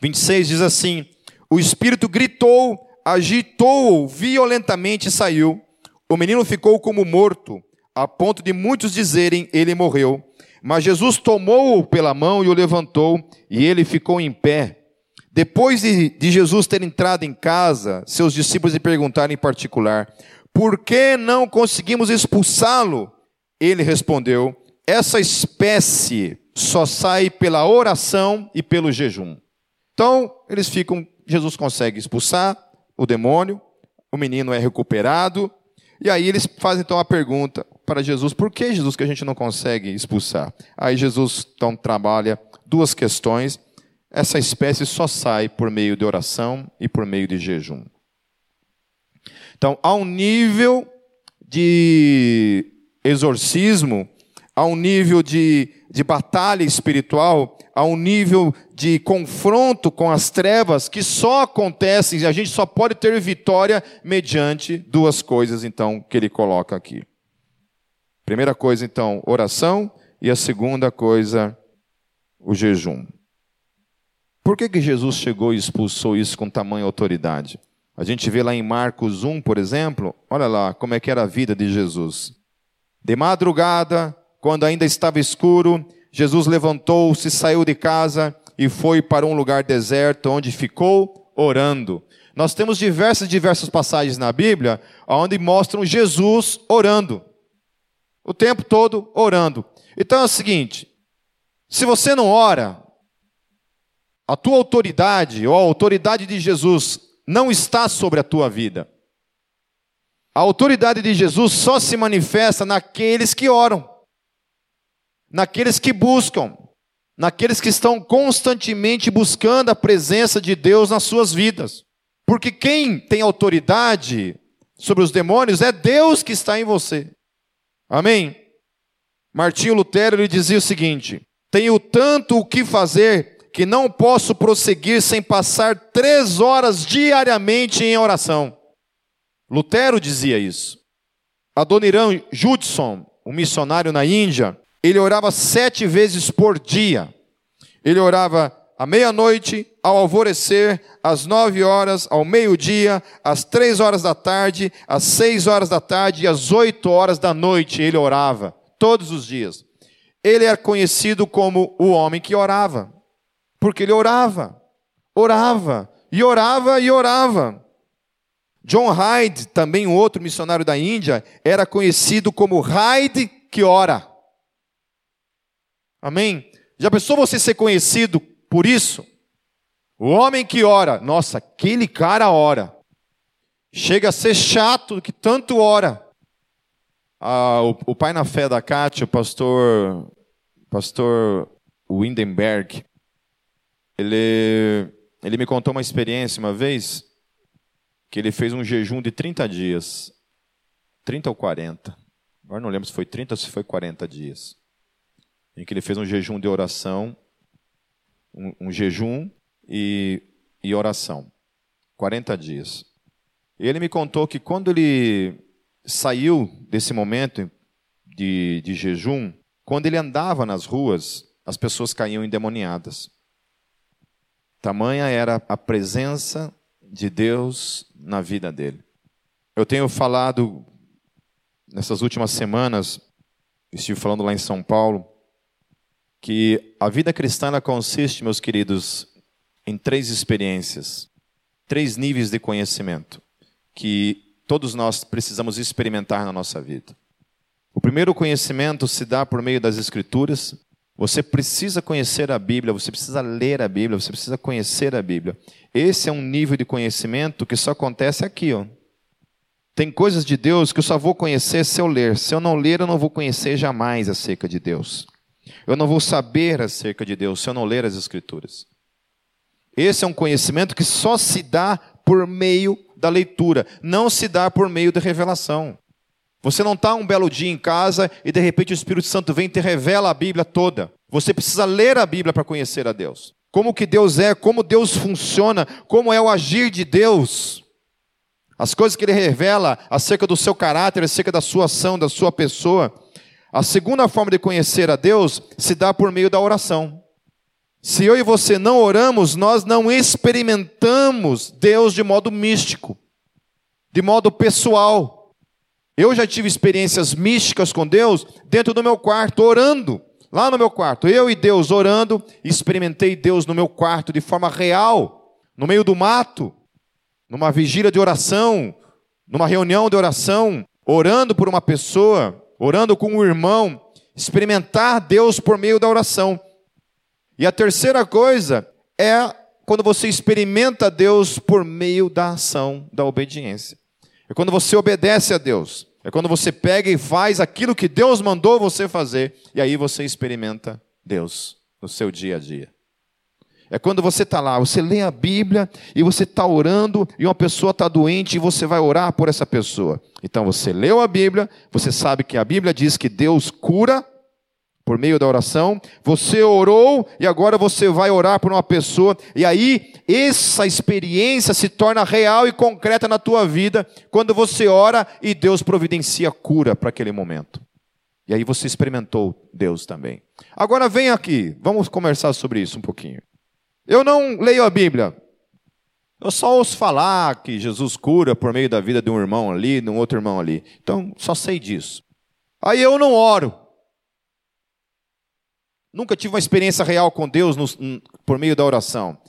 26 diz assim: O Espírito gritou, agitou-o violentamente e saiu. O menino ficou como morto a ponto de muitos dizerem: Ele morreu. Mas Jesus tomou-o pela mão e o levantou, e ele ficou em pé. Depois de, de Jesus ter entrado em casa, seus discípulos lhe perguntaram em particular: Por que não conseguimos expulsá-lo? Ele respondeu: Essa espécie só sai pela oração e pelo jejum. Então, eles ficam, Jesus consegue expulsar o demônio, o menino é recuperado, e aí eles fazem então a pergunta: para Jesus, por que Jesus que a gente não consegue expulsar? Aí Jesus então trabalha duas questões. Essa espécie só sai por meio de oração e por meio de jejum. Então, há um nível de exorcismo, há um nível de, de batalha espiritual, há um nível de confronto com as trevas que só acontece, e a gente só pode ter vitória mediante duas coisas, então, que ele coloca aqui. Primeira coisa, então, oração, e a segunda coisa, o jejum. Por que, que Jesus chegou e expulsou isso com tamanha autoridade? A gente vê lá em Marcos 1, por exemplo, olha lá como é que era a vida de Jesus. De madrugada, quando ainda estava escuro, Jesus levantou-se, saiu de casa e foi para um lugar deserto, onde ficou orando. Nós temos diversas, diversas passagens na Bíblia onde mostram Jesus orando. O tempo todo orando. Então é o seguinte: se você não ora, a tua autoridade ou a autoridade de Jesus não está sobre a tua vida. A autoridade de Jesus só se manifesta naqueles que oram, naqueles que buscam, naqueles que estão constantemente buscando a presença de Deus nas suas vidas. Porque quem tem autoridade sobre os demônios é Deus que está em você. Amém? Martinho Lutero lhe dizia o seguinte: Tenho tanto o que fazer que não posso prosseguir sem passar três horas diariamente em oração. Lutero dizia isso. Adoniran Judson, um missionário na Índia, ele orava sete vezes por dia. Ele orava à meia-noite, ao alvorecer, às nove horas, ao meio-dia, às três horas da tarde, às seis horas da tarde e às oito horas da noite. Ele orava todos os dias. Ele era conhecido como o homem que orava, porque ele orava, orava, e orava e orava. John Hyde, também um outro missionário da Índia, era conhecido como Hyde que ora. Amém? Já pensou você ser conhecido por isso? O homem que ora, nossa, aquele cara ora. Chega a ser chato que tanto ora. Ah, o, o, pai na fé da Cátia, o pastor, pastor Windenberg, ele, ele me contou uma experiência uma vez que ele fez um jejum de 30 dias. 30 ou 40. Agora não lembro se foi 30 ou se foi 40 dias. Em que ele fez um jejum de oração, um, um jejum e, e oração. 40 dias. Ele me contou que quando ele saiu desse momento de, de jejum, quando ele andava nas ruas, as pessoas caíam endemoniadas. Tamanha era a presença de Deus na vida dele. Eu tenho falado nessas últimas semanas, estive falando lá em São Paulo, que a vida cristã consiste, meus queridos, em três experiências, três níveis de conhecimento que todos nós precisamos experimentar na nossa vida. O primeiro conhecimento se dá por meio das Escrituras, você precisa conhecer a Bíblia, você precisa ler a Bíblia, você precisa conhecer a Bíblia. Esse é um nível de conhecimento que só acontece aqui, ó. Tem coisas de Deus que eu só vou conhecer se eu ler. Se eu não ler, eu não vou conhecer jamais acerca de Deus. Eu não vou saber acerca de Deus se eu não ler as Escrituras. Esse é um conhecimento que só se dá por meio da leitura, não se dá por meio da revelação. Você não está um belo dia em casa e de repente o Espírito Santo vem e te revela a Bíblia toda. Você precisa ler a Bíblia para conhecer a Deus. Como que Deus é, como Deus funciona, como é o agir de Deus. As coisas que ele revela acerca do seu caráter, acerca da sua ação, da sua pessoa. A segunda forma de conhecer a Deus se dá por meio da oração. Se eu e você não oramos, nós não experimentamos Deus de modo místico, de modo pessoal. Eu já tive experiências místicas com Deus dentro do meu quarto, orando. Lá no meu quarto, eu e Deus orando, experimentei Deus no meu quarto de forma real, no meio do mato, numa vigília de oração, numa reunião de oração, orando por uma pessoa, orando com um irmão, experimentar Deus por meio da oração. E a terceira coisa é quando você experimenta Deus por meio da ação, da obediência. É quando você obedece a Deus. É quando você pega e faz aquilo que Deus mandou você fazer. E aí você experimenta Deus no seu dia a dia. É quando você está lá, você lê a Bíblia e você está orando e uma pessoa está doente e você vai orar por essa pessoa. Então você leu a Bíblia, você sabe que a Bíblia diz que Deus cura por meio da oração, você orou e agora você vai orar por uma pessoa, e aí essa experiência se torna real e concreta na tua vida quando você ora e Deus providencia cura para aquele momento. E aí você experimentou Deus também. Agora vem aqui, vamos conversar sobre isso um pouquinho. Eu não leio a Bíblia. Eu só ouço falar que Jesus cura por meio da vida de um irmão ali, de um outro irmão ali. Então, só sei disso. Aí eu não oro. Nunca tive uma experiência real com Deus no, por meio da oração.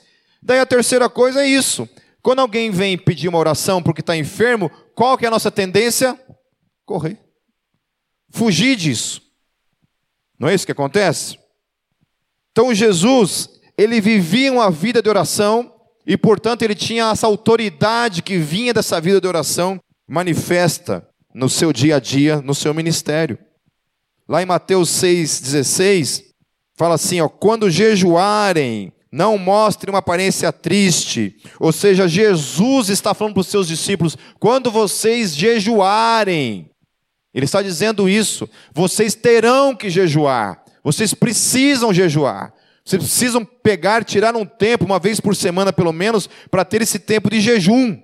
Daí a terceira coisa é isso. Quando alguém vem pedir uma oração porque está enfermo, qual que é a nossa tendência? Correr. Fugir disso. Não é isso que acontece? Então Jesus, ele vivia uma vida de oração, E, portanto, ele tinha essa autoridade que vinha dessa vida de oração manifesta no seu dia a dia, no seu ministério. Lá em Mateus 6,16, fala assim: ó, quando jejuarem, não mostrem uma aparência triste. Ou seja, Jesus está falando para os seus discípulos: quando vocês jejuarem, ele está dizendo isso, vocês terão que jejuar, vocês precisam jejuar. Vocês precisam pegar, tirar um tempo, uma vez por semana pelo menos, para ter esse tempo de jejum.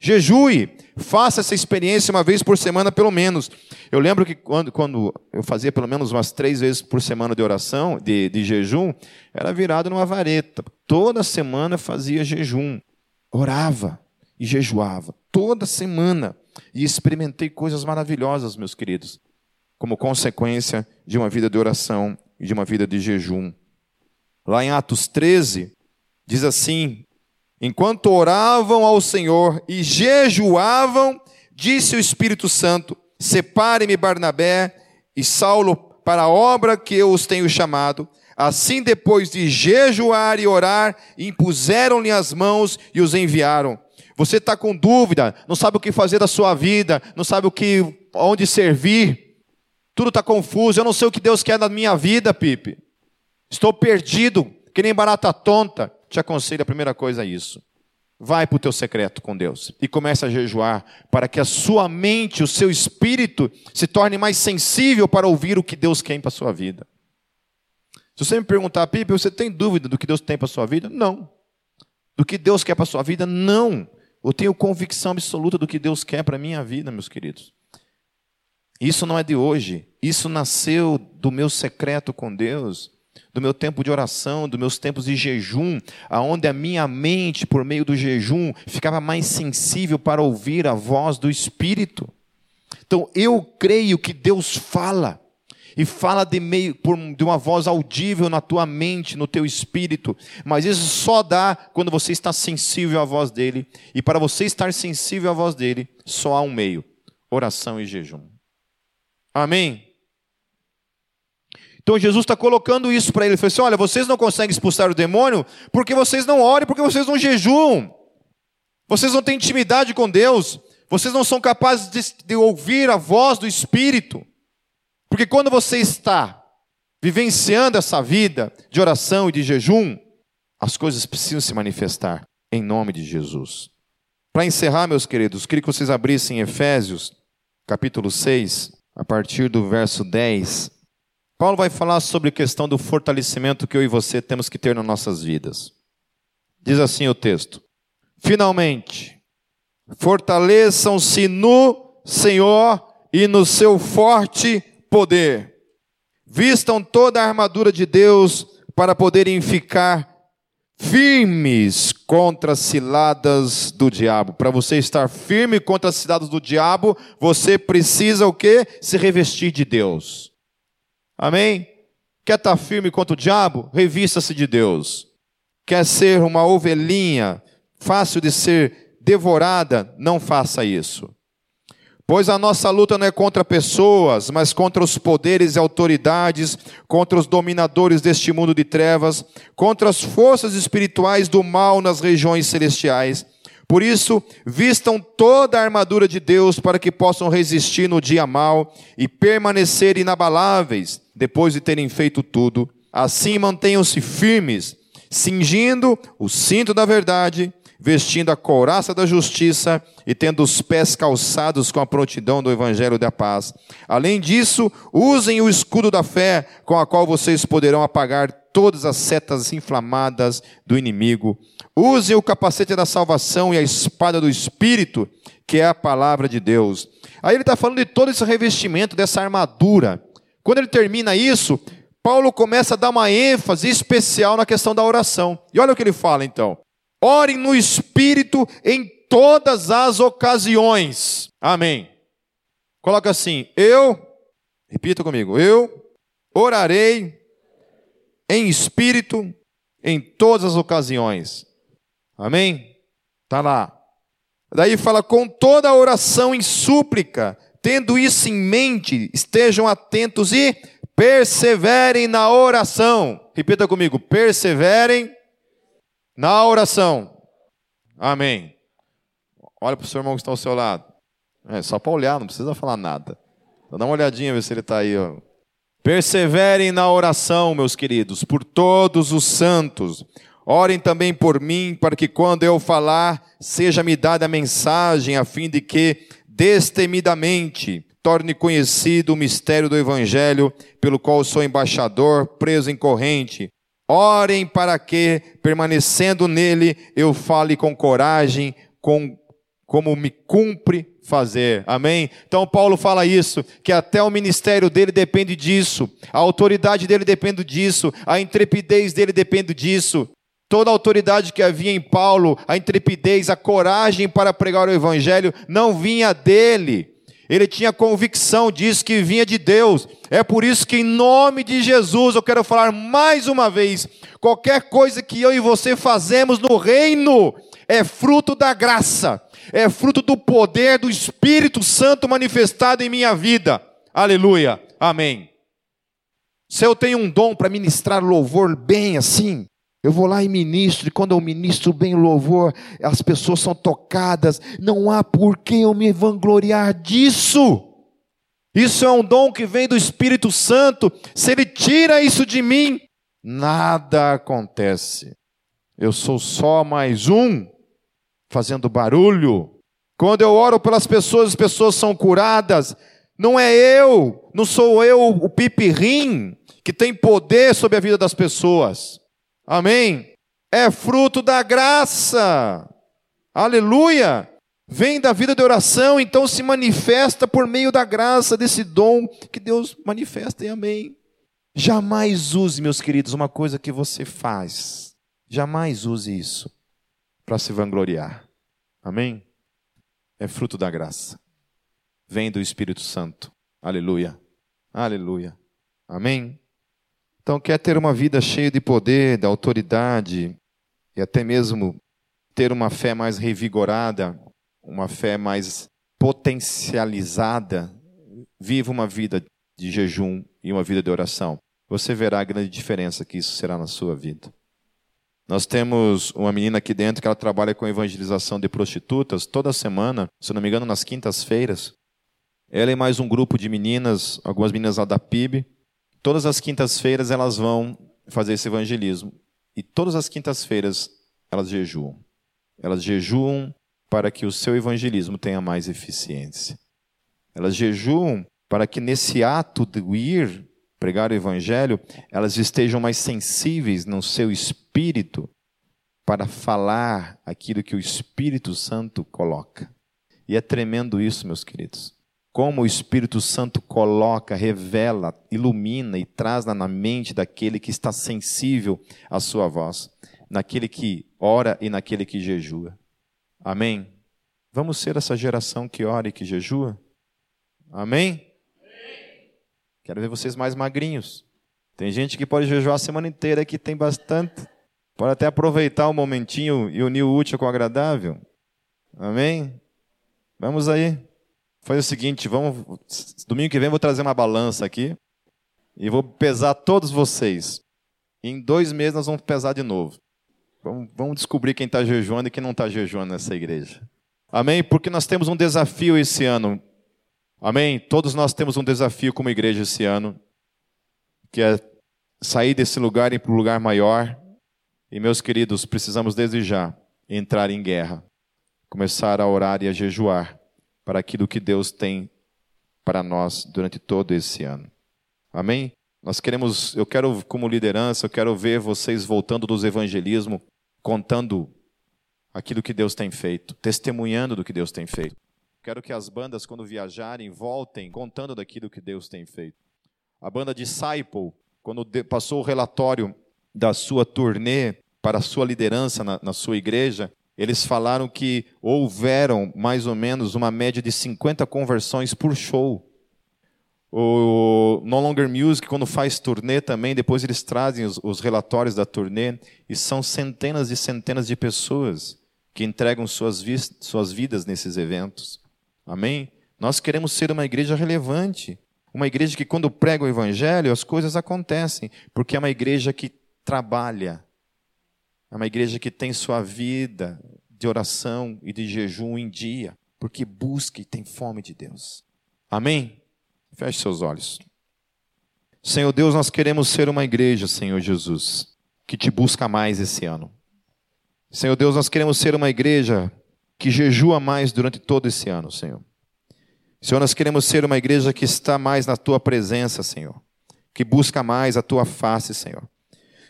Jejue, faça essa experiência uma vez por semana pelo menos. Eu lembro que quando, quando eu fazia pelo menos umas três vezes por semana de oração, de, de jejum, era virado numa vareta. Toda semana fazia jejum, orava e jejuava. Toda semana. E experimentei coisas maravilhosas, meus queridos, como consequência de uma vida de oração e de uma vida de jejum. Lá em Atos 13, diz assim: Enquanto oravam ao Senhor e jejuavam, disse o Espírito Santo: Separe-me Barnabé e Saulo para a obra que eu os tenho chamado. Assim, depois de jejuar e orar, impuseram-lhe as mãos e os enviaram. Você está com dúvida, não sabe o que fazer da sua vida, não sabe o que, onde servir, tudo está confuso. Eu não sei o que Deus quer da minha vida, Pipe. Estou perdido, que nem barata tonta. Te aconselho a primeira coisa é isso. Vai para o teu secreto com Deus e comece a jejuar para que a sua mente, o seu espírito se torne mais sensível para ouvir o que Deus quer para a sua vida. Se você me perguntar, Pipe, você tem dúvida do que Deus tem para a sua vida? Não. Do que Deus quer para a sua vida? Não. Eu tenho convicção absoluta do que Deus quer para a minha vida, meus queridos. Isso não é de hoje. Isso nasceu do meu secreto com Deus do meu tempo de oração, dos meus tempos de jejum, aonde a minha mente, por meio do jejum, ficava mais sensível para ouvir a voz do Espírito. Então, eu creio que Deus fala e fala de meio por, de uma voz audível na tua mente, no teu espírito, mas isso só dá quando você está sensível à voz dele. E para você estar sensível à voz dele, só há um meio: oração e jejum. Amém. Então Jesus está colocando isso para ele. Ele falou assim: olha, vocês não conseguem expulsar o demônio porque vocês não orem, porque vocês não jejuam. Vocês não têm intimidade com Deus. Vocês não são capazes de, de ouvir a voz do Espírito. Porque quando você está vivenciando essa vida de oração e de jejum, as coisas precisam se manifestar em nome de Jesus. Para encerrar, meus queridos, queria que vocês abrissem Efésios, capítulo 6, a partir do verso 10 Paulo vai falar sobre a questão do fortalecimento que eu e você temos que ter nas nossas vidas. Diz assim o texto: Finalmente, fortaleçam-se no Senhor e no seu forte poder. Vistam toda a armadura de Deus para poderem ficar firmes contra as ciladas do diabo. Para você estar firme contra as ciladas do diabo, você precisa o quê? Se revestir de Deus. Amém? Quer estar firme contra o diabo? Revista-se de Deus. Quer ser uma ovelhinha fácil de ser devorada? Não faça isso. Pois a nossa luta não é contra pessoas, mas contra os poderes e autoridades, contra os dominadores deste mundo de trevas, contra as forças espirituais do mal nas regiões celestiais. Por isso, vistam toda a armadura de Deus para que possam resistir no dia mal e permanecer inabaláveis depois de terem feito tudo. Assim mantenham-se firmes, cingindo o cinto da verdade, vestindo a couraça da justiça e tendo os pés calçados com a prontidão do evangelho da paz. Além disso, usem o escudo da fé, com a qual vocês poderão apagar todas as setas inflamadas do inimigo. Usem o capacete da salvação e a espada do Espírito, que é a palavra de Deus. Aí ele está falando de todo esse revestimento, dessa armadura. Quando ele termina isso, Paulo começa a dar uma ênfase especial na questão da oração. E olha o que ele fala então: orem no Espírito em todas as ocasiões. Amém. Coloca assim: eu, repita comigo, eu orarei em espírito em todas as ocasiões. Amém? Está lá. Daí fala com toda a oração em súplica, tendo isso em mente, estejam atentos e perseverem na oração. Repita comigo: perseverem na oração. Amém. Olha para o seu irmão que está ao seu lado. É só para olhar, não precisa falar nada. Então dá uma olhadinha, ver se ele está aí. Ó. Perseverem na oração, meus queridos, por todos os santos. Orem também por mim, para que quando eu falar, seja-me dada a mensagem, a fim de que, destemidamente, torne conhecido o mistério do Evangelho, pelo qual sou embaixador, preso em corrente. Orem para que, permanecendo nele, eu fale com coragem, com, como me cumpre fazer. Amém? Então Paulo fala isso, que até o ministério dele depende disso, a autoridade dele depende disso, a intrepidez dele depende disso. Toda a autoridade que havia em Paulo, a intrepidez, a coragem para pregar o evangelho, não vinha dele ele tinha convicção disso que vinha de Deus. É por isso que, em nome de Jesus, eu quero falar mais uma vez: qualquer coisa que eu e você fazemos no reino é fruto da graça, é fruto do poder do Espírito Santo manifestado em minha vida. Aleluia. Amém. Se eu tenho um dom para ministrar louvor bem assim, eu vou lá e ministro, e quando eu ministro bem o louvor, as pessoas são tocadas, não há por que eu me vangloriar disso. Isso é um dom que vem do Espírito Santo. Se ele tira isso de mim, nada acontece. Eu sou só mais um fazendo barulho. Quando eu oro pelas pessoas, as pessoas são curadas. Não é eu, não sou eu o pipirim que tem poder sobre a vida das pessoas. Amém? É fruto da graça. Aleluia! Vem da vida de oração, então se manifesta por meio da graça desse dom que Deus manifesta, e amém. Jamais use, meus queridos, uma coisa que você faz. Jamais use isso para se vangloriar. Amém? É fruto da graça. Vem do Espírito Santo. Aleluia. Aleluia. Amém? Então, quer ter uma vida cheia de poder, de autoridade, e até mesmo ter uma fé mais revigorada, uma fé mais potencializada, viva uma vida de jejum e uma vida de oração. Você verá a grande diferença que isso será na sua vida. Nós temos uma menina aqui dentro que ela trabalha com evangelização de prostitutas toda semana, se não me engano, nas quintas-feiras. Ela e mais um grupo de meninas, algumas meninas lá da PIB, Todas as quintas-feiras elas vão fazer esse evangelismo. E todas as quintas-feiras elas jejuam. Elas jejuam para que o seu evangelismo tenha mais eficiência. Elas jejuam para que nesse ato de ir pregar o evangelho, elas estejam mais sensíveis no seu espírito para falar aquilo que o Espírito Santo coloca. E é tremendo isso, meus queridos como o Espírito Santo coloca, revela, ilumina e traz na mente daquele que está sensível à sua voz, naquele que ora e naquele que jejua. Amém? Vamos ser essa geração que ora e que jejua? Amém? Quero ver vocês mais magrinhos. Tem gente que pode jejuar a semana inteira que tem bastante. Pode até aproveitar o um momentinho e unir o útil com o agradável. Amém? Vamos aí. Faz o seguinte, vamos. Domingo que vem vou trazer uma balança aqui e vou pesar todos vocês. Em dois meses nós vamos pesar de novo. Vamos, vamos descobrir quem está jejuando e quem não está jejuando nessa igreja. Amém? Porque nós temos um desafio esse ano. Amém? Todos nós temos um desafio como igreja esse ano, que é sair desse lugar e ir para um lugar maior. E meus queridos, precisamos desde já entrar em guerra, começar a orar e a jejuar para aquilo que Deus tem para nós durante todo esse ano. Amém? Nós queremos, eu quero como liderança, eu quero ver vocês voltando dos evangelismo, contando aquilo que Deus tem feito, testemunhando do que Deus tem feito. Quero que as bandas, quando viajarem, voltem contando daquilo que Deus tem feito. A banda Disciple, quando passou o relatório da sua turnê para a sua liderança na, na sua igreja, eles falaram que houveram mais ou menos uma média de 50 conversões por show. O No Longer Music, quando faz turnê também, depois eles trazem os, os relatórios da turnê, e são centenas e centenas de pessoas que entregam suas, vi suas vidas nesses eventos. Amém? Nós queremos ser uma igreja relevante, uma igreja que, quando prega o evangelho, as coisas acontecem, porque é uma igreja que trabalha, é uma igreja que tem sua vida de oração e de jejum em dia, porque busca e tem fome de Deus. Amém? Feche seus olhos. Senhor Deus, nós queremos ser uma igreja, Senhor Jesus, que te busca mais esse ano. Senhor Deus, nós queremos ser uma igreja que jejua mais durante todo esse ano, Senhor. Senhor, nós queremos ser uma igreja que está mais na tua presença, Senhor, que busca mais a tua face, Senhor.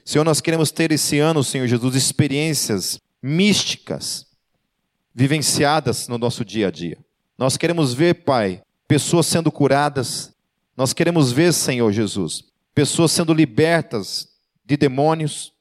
Senhor, nós queremos ter esse ano, Senhor Jesus, experiências místicas vivenciadas no nosso dia a dia. Nós queremos ver, Pai, pessoas sendo curadas. Nós queremos ver, Senhor Jesus, pessoas sendo libertas de demônios.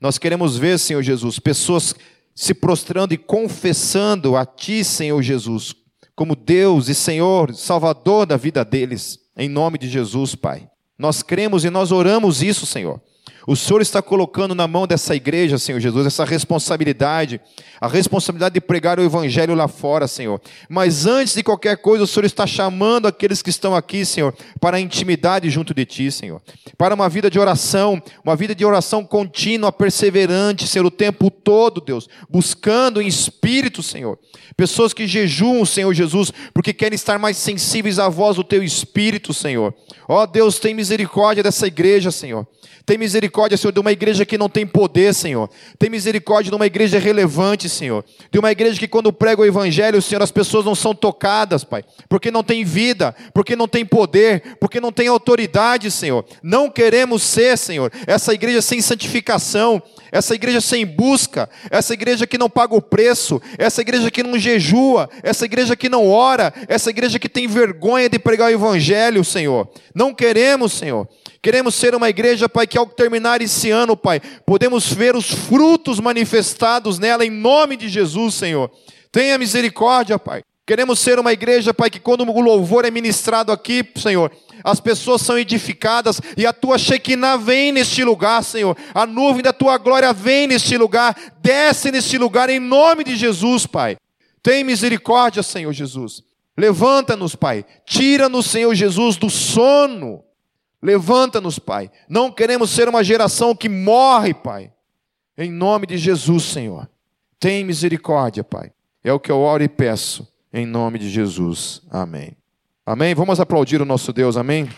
Nós queremos ver, Senhor Jesus, pessoas se prostrando e confessando a Ti, Senhor Jesus, como Deus e Senhor, Salvador da vida deles, em nome de Jesus, Pai. Nós cremos e nós oramos isso, Senhor. O Senhor está colocando na mão dessa igreja, Senhor Jesus, essa responsabilidade, a responsabilidade de pregar o Evangelho lá fora, Senhor. Mas antes de qualquer coisa, o Senhor está chamando aqueles que estão aqui, Senhor, para a intimidade junto de Ti, Senhor. Para uma vida de oração, uma vida de oração contínua, perseverante, Senhor, o tempo todo, Deus, buscando em espírito, Senhor. Pessoas que jejuam, Senhor Jesus, porque querem estar mais sensíveis à voz do Teu Espírito, Senhor. Ó Deus, tem misericórdia dessa igreja, Senhor. Tem misericórdia, Senhor, de uma igreja que não tem poder, Senhor. Tem misericórdia de uma igreja relevante, Senhor. De uma igreja que quando prega o evangelho, Senhor, as pessoas não são tocadas, Pai. Porque não tem vida, porque não tem poder, porque não tem autoridade, Senhor. Não queremos ser, Senhor, essa igreja sem santificação, essa igreja sem busca, essa igreja que não paga o preço, essa igreja que não jejua, essa igreja que não ora, essa igreja que tem vergonha de pregar o evangelho, Senhor. Não queremos, Senhor. Queremos ser uma igreja, Pai, que ao terminar esse ano, Pai, podemos ver os frutos manifestados nela em nome de Jesus, Senhor. Tenha misericórdia, Pai. Queremos ser uma igreja, Pai, que quando o louvor é ministrado aqui, Senhor, as pessoas são edificadas e a tua Shekinah vem neste lugar, Senhor. A nuvem da tua glória vem neste lugar, desce neste lugar em nome de Jesus, Pai. Tem misericórdia, Senhor Jesus. Levanta-nos, Pai. Tira-nos, Senhor Jesus, do sono. Levanta-nos, Pai. Não queremos ser uma geração que morre, Pai. Em nome de Jesus, Senhor. Tem misericórdia, Pai. É o que eu oro e peço. Em nome de Jesus. Amém. Amém. Vamos aplaudir o nosso Deus. Amém.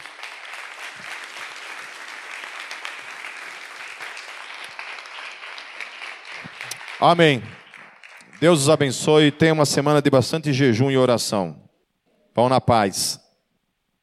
Amém. Deus os abençoe. Tenha uma semana de bastante jejum e oração. Pão na paz.